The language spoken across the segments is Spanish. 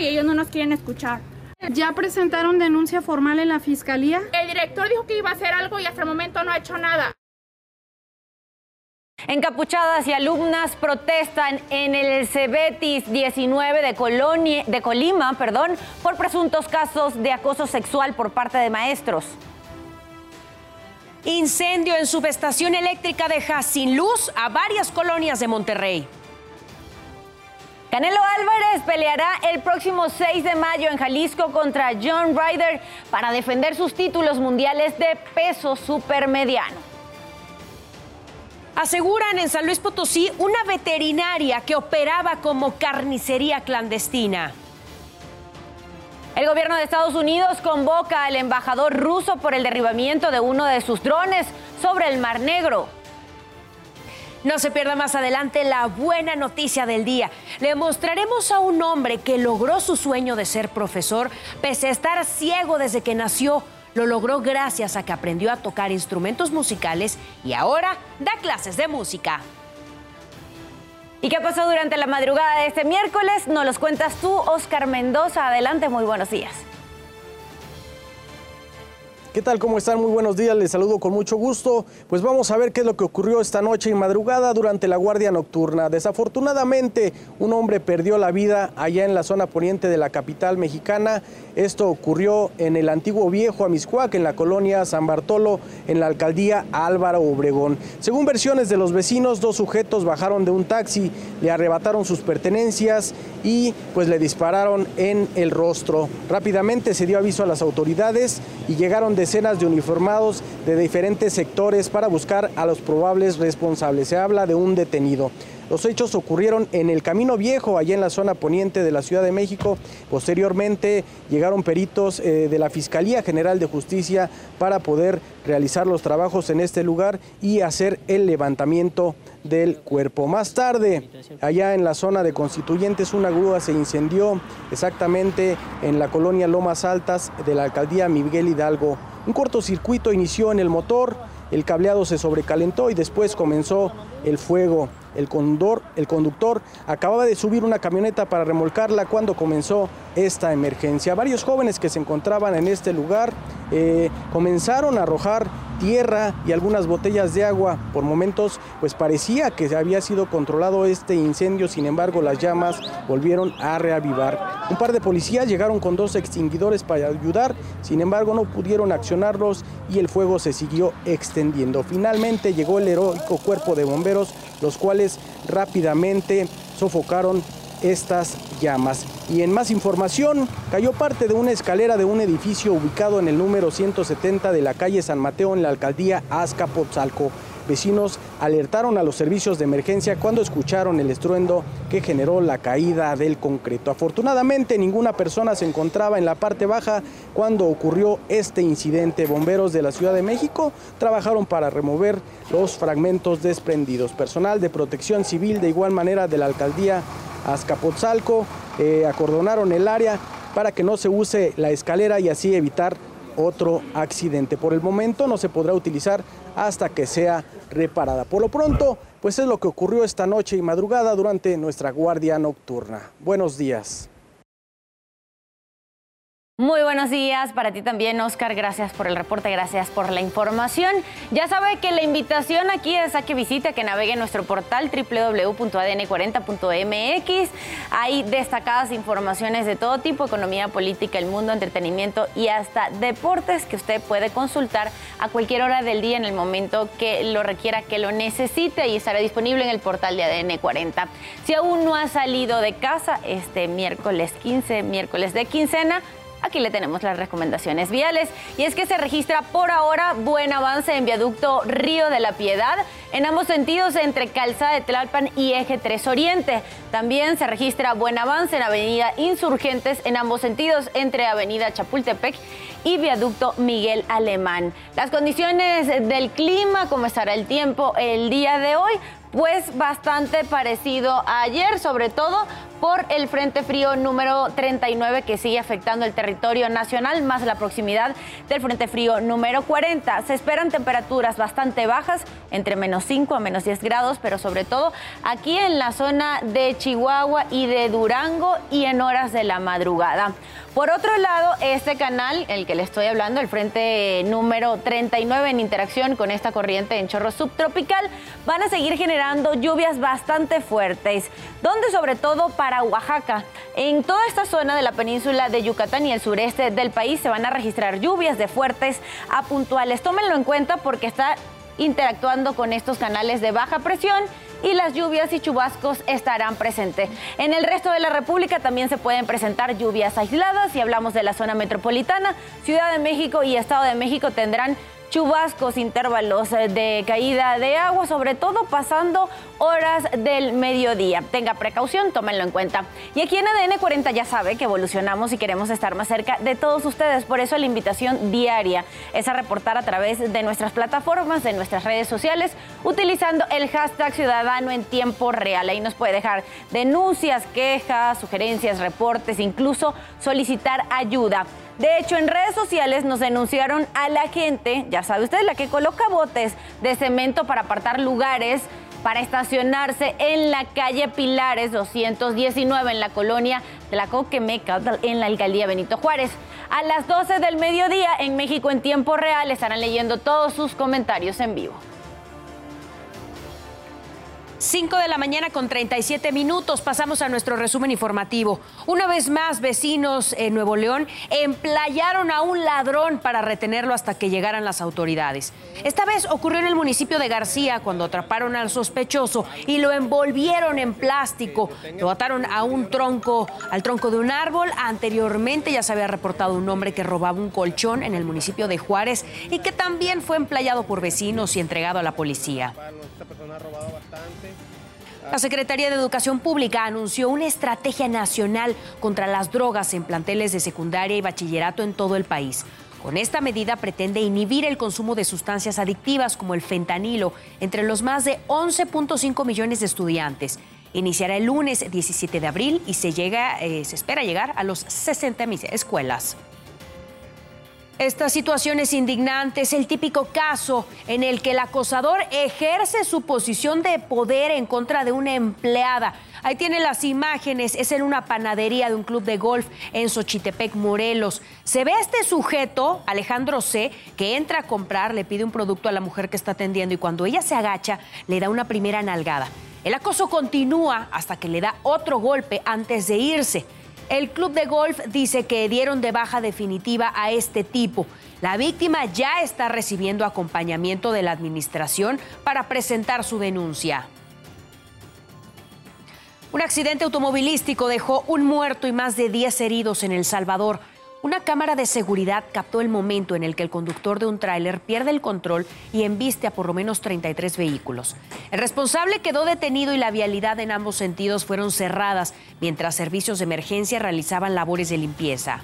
y ellos no nos quieren escuchar. ¿Ya presentaron denuncia formal en la fiscalía? El director dijo que iba a hacer algo y hasta el momento no ha hecho nada. Encapuchadas y alumnas protestan en el Cebetis 19 de, de Colima perdón, por presuntos casos de acoso sexual por parte de maestros. Incendio en subestación eléctrica deja sin luz a varias colonias de Monterrey. Canelo Álvarez peleará el próximo 6 de mayo en Jalisco contra John Ryder para defender sus títulos mundiales de peso supermediano. Aseguran en San Luis Potosí una veterinaria que operaba como carnicería clandestina. El gobierno de Estados Unidos convoca al embajador ruso por el derribamiento de uno de sus drones sobre el Mar Negro. No se pierda más adelante la buena noticia del día. Le mostraremos a un hombre que logró su sueño de ser profesor, pese a estar ciego desde que nació. Lo logró gracias a que aprendió a tocar instrumentos musicales y ahora da clases de música. ¿Y qué pasó durante la madrugada de este miércoles? Nos los cuentas tú, Oscar Mendoza. Adelante, muy buenos días. ¿Qué tal? ¿Cómo están? Muy buenos días, les saludo con mucho gusto. Pues vamos a ver qué es lo que ocurrió esta noche y madrugada durante la guardia nocturna. Desafortunadamente, un hombre perdió la vida allá en la zona poniente de la capital mexicana. Esto ocurrió en el antiguo viejo Amiscuac, en la colonia San Bartolo, en la alcaldía Álvaro Obregón. Según versiones de los vecinos, dos sujetos bajaron de un taxi, le arrebataron sus pertenencias y pues le dispararon en el rostro. Rápidamente se dio aviso a las autoridades y llegaron decenas de uniformados de diferentes sectores para buscar a los probables responsables. Se habla de un detenido. Los hechos ocurrieron en el Camino Viejo, allá en la zona poniente de la Ciudad de México. Posteriormente llegaron peritos eh, de la Fiscalía General de Justicia para poder realizar los trabajos en este lugar y hacer el levantamiento del cuerpo. Más tarde, allá en la zona de Constituyentes, una grúa se incendió exactamente en la colonia Lomas Altas de la alcaldía Miguel Hidalgo. Un cortocircuito inició en el motor, el cableado se sobrecalentó y después comenzó el fuego. El, el conductor acababa de subir una camioneta para remolcarla cuando comenzó esta emergencia. Varios jóvenes que se encontraban en este lugar eh, comenzaron a arrojar tierra y algunas botellas de agua. Por momentos, pues parecía que había sido controlado este incendio, sin embargo, las llamas volvieron a reavivar. Un par de policías llegaron con dos extinguidores para ayudar, sin embargo, no pudieron accionarlos y el fuego se siguió extendiendo. Finalmente llegó el heroico cuerpo de bomberos, los cuales rápidamente sofocaron estas llamas. Y en más información, cayó parte de una escalera de un edificio ubicado en el número 170 de la calle San Mateo en la alcaldía Azcapotzalco. Vecinos alertaron a los servicios de emergencia cuando escucharon el estruendo que generó la caída del concreto. Afortunadamente ninguna persona se encontraba en la parte baja cuando ocurrió este incidente. Bomberos de la Ciudad de México trabajaron para remover los fragmentos desprendidos. Personal de protección civil de igual manera de la alcaldía Azcapotzalco eh, acordonaron el área para que no se use la escalera y así evitar otro accidente. Por el momento no se podrá utilizar hasta que sea reparada. Por lo pronto, pues es lo que ocurrió esta noche y madrugada durante nuestra guardia nocturna. Buenos días. Muy buenos días para ti también, Oscar. Gracias por el reporte, gracias por la información. Ya sabe que la invitación aquí es a que visite, que navegue nuestro portal www.adn40.mx. Hay destacadas informaciones de todo tipo, economía, política, el mundo, entretenimiento y hasta deportes que usted puede consultar a cualquier hora del día en el momento que lo requiera, que lo necesite y estará disponible en el portal de ADN 40. Si aún no ha salido de casa este miércoles 15, miércoles de quincena, Aquí le tenemos las recomendaciones viales y es que se registra por ahora buen avance en viaducto Río de la Piedad en ambos sentidos entre Calzada de Tlalpan y Eje 3 Oriente. También se registra buen avance en Avenida Insurgentes en ambos sentidos entre Avenida Chapultepec y Viaducto Miguel Alemán. Las condiciones del clima, cómo estará el tiempo el día de hoy, pues bastante parecido a ayer, sobre todo por el Frente Frío número 39 que sigue afectando el territorio nacional, más la proximidad del Frente Frío número 40. Se esperan temperaturas bastante bajas, entre menos 5 a menos 10 grados, pero sobre todo aquí en la zona de Chihuahua y de Durango y en horas de la madrugada. Por otro lado, este canal, el que le estoy hablando, el frente número 39 en interacción con esta corriente en chorro subtropical, van a seguir generando lluvias bastante fuertes, donde sobre todo para Oaxaca, en toda esta zona de la península de Yucatán y el sureste del país se van a registrar lluvias de fuertes a puntuales. Tómenlo en cuenta porque está interactuando con estos canales de baja presión y las lluvias y chubascos estarán presentes. En el resto de la República también se pueden presentar lluvias aisladas. Si hablamos de la zona metropolitana, Ciudad de México y Estado de México tendrán chubascos, intervalos eh, de caída de agua, sobre todo pasando horas del mediodía. Tenga precaución, tómenlo en cuenta. Y aquí en ADN 40 ya sabe que evolucionamos y queremos estar más cerca de todos ustedes. Por eso la invitación diaria es a reportar a través de nuestras plataformas, de nuestras redes sociales, utilizando el hashtag ciudadano en tiempo real. Ahí nos puede dejar denuncias, quejas, sugerencias, reportes, incluso solicitar ayuda. De hecho, en redes sociales nos denunciaron a la gente, ya sabe usted, la que coloca botes de cemento para apartar lugares para estacionarse en la calle Pilares 219 en la colonia de la Coquemeca en la alcaldía Benito Juárez. A las 12 del mediodía en México en tiempo real estarán leyendo todos sus comentarios en vivo. 5 de la mañana con 37 minutos. Pasamos a nuestro resumen informativo. Una vez más, vecinos en Nuevo León emplayaron a un ladrón para retenerlo hasta que llegaran las autoridades. Esta vez ocurrió en el municipio de García cuando atraparon al sospechoso y lo envolvieron en plástico. Lo ataron a un tronco, al tronco de un árbol. Anteriormente ya se había reportado un hombre que robaba un colchón en el municipio de Juárez y que también fue emplayado por vecinos y entregado a la policía. La Secretaría de Educación Pública anunció una estrategia nacional contra las drogas en planteles de secundaria y bachillerato en todo el país. Con esta medida pretende inhibir el consumo de sustancias adictivas como el fentanilo entre los más de 11.5 millones de estudiantes. Iniciará el lunes 17 de abril y se, llega, eh, se espera llegar a los 60 escuelas. Esta situación es indignante, es el típico caso en el que el acosador ejerce su posición de poder en contra de una empleada. Ahí tiene las imágenes, es en una panadería de un club de golf en Xochitepec, Morelos. Se ve a este sujeto, Alejandro C., que entra a comprar, le pide un producto a la mujer que está atendiendo y cuando ella se agacha, le da una primera nalgada. El acoso continúa hasta que le da otro golpe antes de irse. El club de golf dice que dieron de baja definitiva a este tipo. La víctima ya está recibiendo acompañamiento de la administración para presentar su denuncia. Un accidente automovilístico dejó un muerto y más de 10 heridos en El Salvador. Una cámara de seguridad captó el momento en el que el conductor de un tráiler pierde el control y embiste a por lo menos 33 vehículos. El responsable quedó detenido y la vialidad en ambos sentidos fueron cerradas mientras servicios de emergencia realizaban labores de limpieza.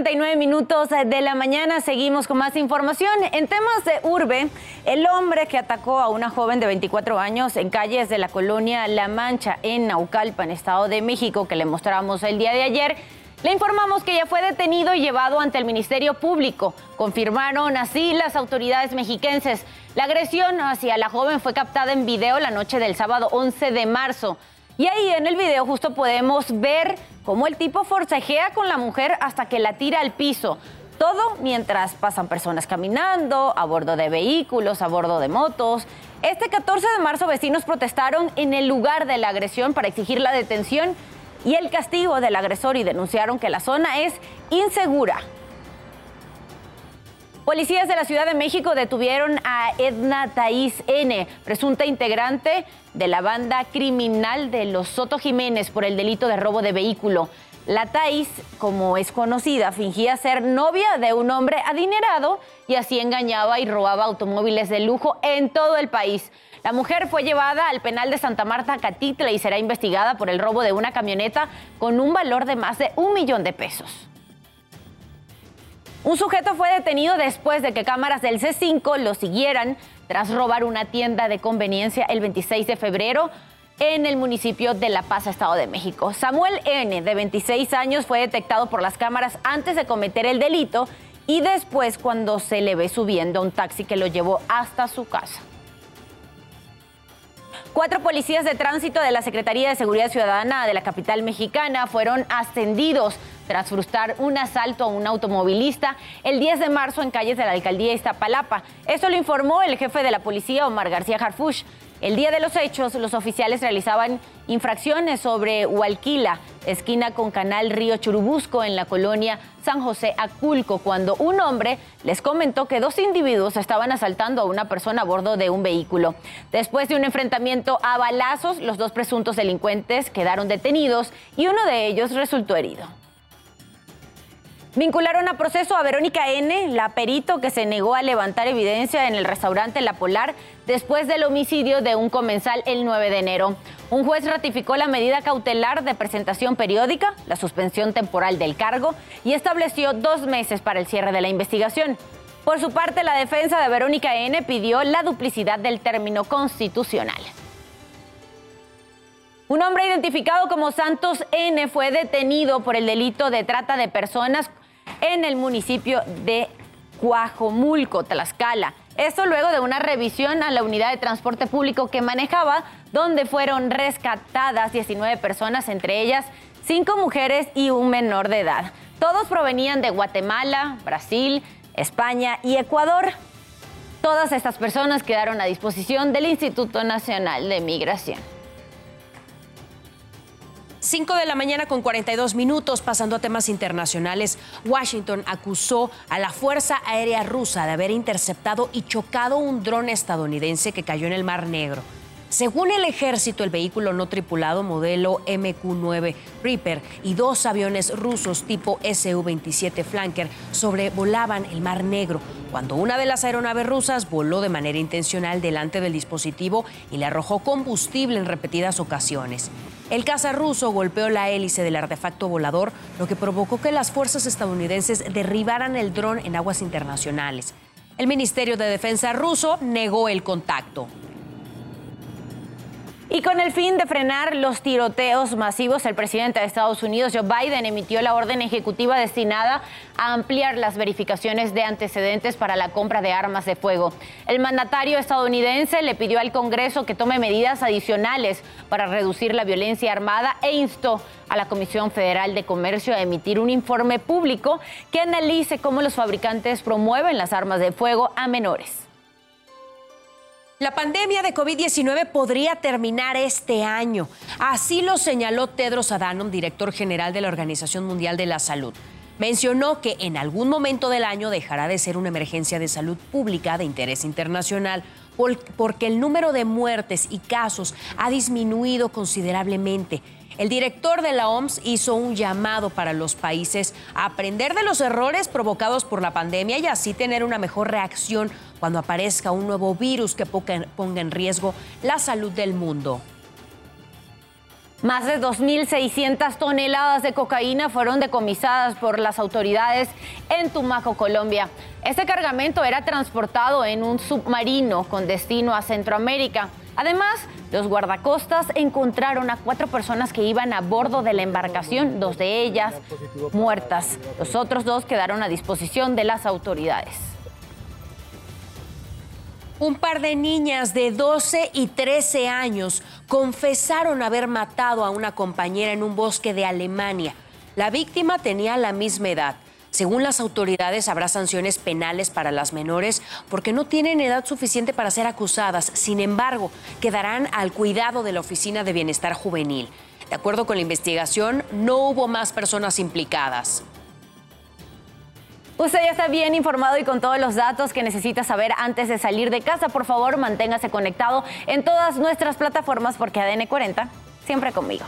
5.39 minutos de la mañana, seguimos con más información. En temas de urbe, el hombre que atacó a una joven de 24 años en calles de la colonia La Mancha, en Naucalpan, Estado de México, que le mostramos el día de ayer, le informamos que ya fue detenido y llevado ante el Ministerio Público. Confirmaron así las autoridades mexiquenses. La agresión hacia la joven fue captada en video la noche del sábado 11 de marzo. Y ahí en el video justo podemos ver cómo el tipo forcejea con la mujer hasta que la tira al piso. Todo mientras pasan personas caminando, a bordo de vehículos, a bordo de motos. Este 14 de marzo vecinos protestaron en el lugar de la agresión para exigir la detención y el castigo del agresor y denunciaron que la zona es insegura. Policías de la Ciudad de México detuvieron a Edna Thaís N., presunta integrante de la banda criminal de los Soto Jiménez por el delito de robo de vehículo. La Thais, como es conocida, fingía ser novia de un hombre adinerado y así engañaba y robaba automóviles de lujo en todo el país. La mujer fue llevada al penal de Santa Marta, Catitla, y será investigada por el robo de una camioneta con un valor de más de un millón de pesos. Un sujeto fue detenido después de que cámaras del C5 lo siguieran tras robar una tienda de conveniencia el 26 de febrero en el municipio de La Paz, Estado de México. Samuel N., de 26 años, fue detectado por las cámaras antes de cometer el delito y después cuando se le ve subiendo a un taxi que lo llevó hasta su casa. Cuatro policías de tránsito de la Secretaría de Seguridad Ciudadana de la capital mexicana fueron ascendidos tras frustrar un asalto a un automovilista el 10 de marzo en calles de la alcaldía Iztapalapa. Esto lo informó el jefe de la policía, Omar García Harfush. El día de los hechos, los oficiales realizaban infracciones sobre Hualquila, esquina con Canal Río Churubusco, en la colonia San José Aculco, cuando un hombre les comentó que dos individuos estaban asaltando a una persona a bordo de un vehículo. Después de un enfrentamiento a balazos, los dos presuntos delincuentes quedaron detenidos y uno de ellos resultó herido. Vincularon a proceso a Verónica N., la perito que se negó a levantar evidencia en el restaurante La Polar después del homicidio de un comensal el 9 de enero. Un juez ratificó la medida cautelar de presentación periódica, la suspensión temporal del cargo y estableció dos meses para el cierre de la investigación. Por su parte, la defensa de Verónica N. pidió la duplicidad del término constitucional. Un hombre identificado como Santos N fue detenido por el delito de trata de personas en el municipio de Cuajomulco, Tlaxcala. Esto luego de una revisión a la unidad de transporte público que manejaba, donde fueron rescatadas 19 personas, entre ellas 5 mujeres y un menor de edad. Todos provenían de Guatemala, Brasil, España y Ecuador. Todas estas personas quedaron a disposición del Instituto Nacional de Migración. 5 de la mañana con 42 minutos, pasando a temas internacionales, Washington acusó a la Fuerza Aérea Rusa de haber interceptado y chocado un dron estadounidense que cayó en el Mar Negro. Según el ejército, el vehículo no tripulado modelo MQ-9 Reaper y dos aviones rusos tipo Su-27 Flanker sobrevolaban el Mar Negro cuando una de las aeronaves rusas voló de manera intencional delante del dispositivo y le arrojó combustible en repetidas ocasiones. El caza ruso golpeó la hélice del artefacto volador, lo que provocó que las fuerzas estadounidenses derribaran el dron en aguas internacionales. El Ministerio de Defensa ruso negó el contacto. Y con el fin de frenar los tiroteos masivos, el presidente de Estados Unidos, Joe Biden, emitió la orden ejecutiva destinada a ampliar las verificaciones de antecedentes para la compra de armas de fuego. El mandatario estadounidense le pidió al Congreso que tome medidas adicionales para reducir la violencia armada e instó a la Comisión Federal de Comercio a emitir un informe público que analice cómo los fabricantes promueven las armas de fuego a menores. La pandemia de COVID-19 podría terminar este año. Así lo señaló Tedros Adhanom, director general de la Organización Mundial de la Salud. Mencionó que en algún momento del año dejará de ser una emergencia de salud pública de interés internacional porque el número de muertes y casos ha disminuido considerablemente. El director de la OMS hizo un llamado para los países a aprender de los errores provocados por la pandemia y así tener una mejor reacción cuando aparezca un nuevo virus que ponga en riesgo la salud del mundo. Más de 2.600 toneladas de cocaína fueron decomisadas por las autoridades en Tumaco, Colombia. Este cargamento era transportado en un submarino con destino a Centroamérica. Además, los guardacostas encontraron a cuatro personas que iban a bordo de la embarcación, dos de ellas muertas. Los otros dos quedaron a disposición de las autoridades. Un par de niñas de 12 y 13 años confesaron haber matado a una compañera en un bosque de Alemania. La víctima tenía la misma edad. Según las autoridades, habrá sanciones penales para las menores porque no tienen edad suficiente para ser acusadas. Sin embargo, quedarán al cuidado de la Oficina de Bienestar Juvenil. De acuerdo con la investigación, no hubo más personas implicadas. Usted ya está bien informado y con todos los datos que necesita saber antes de salir de casa. Por favor, manténgase conectado en todas nuestras plataformas porque ADN 40 siempre conmigo.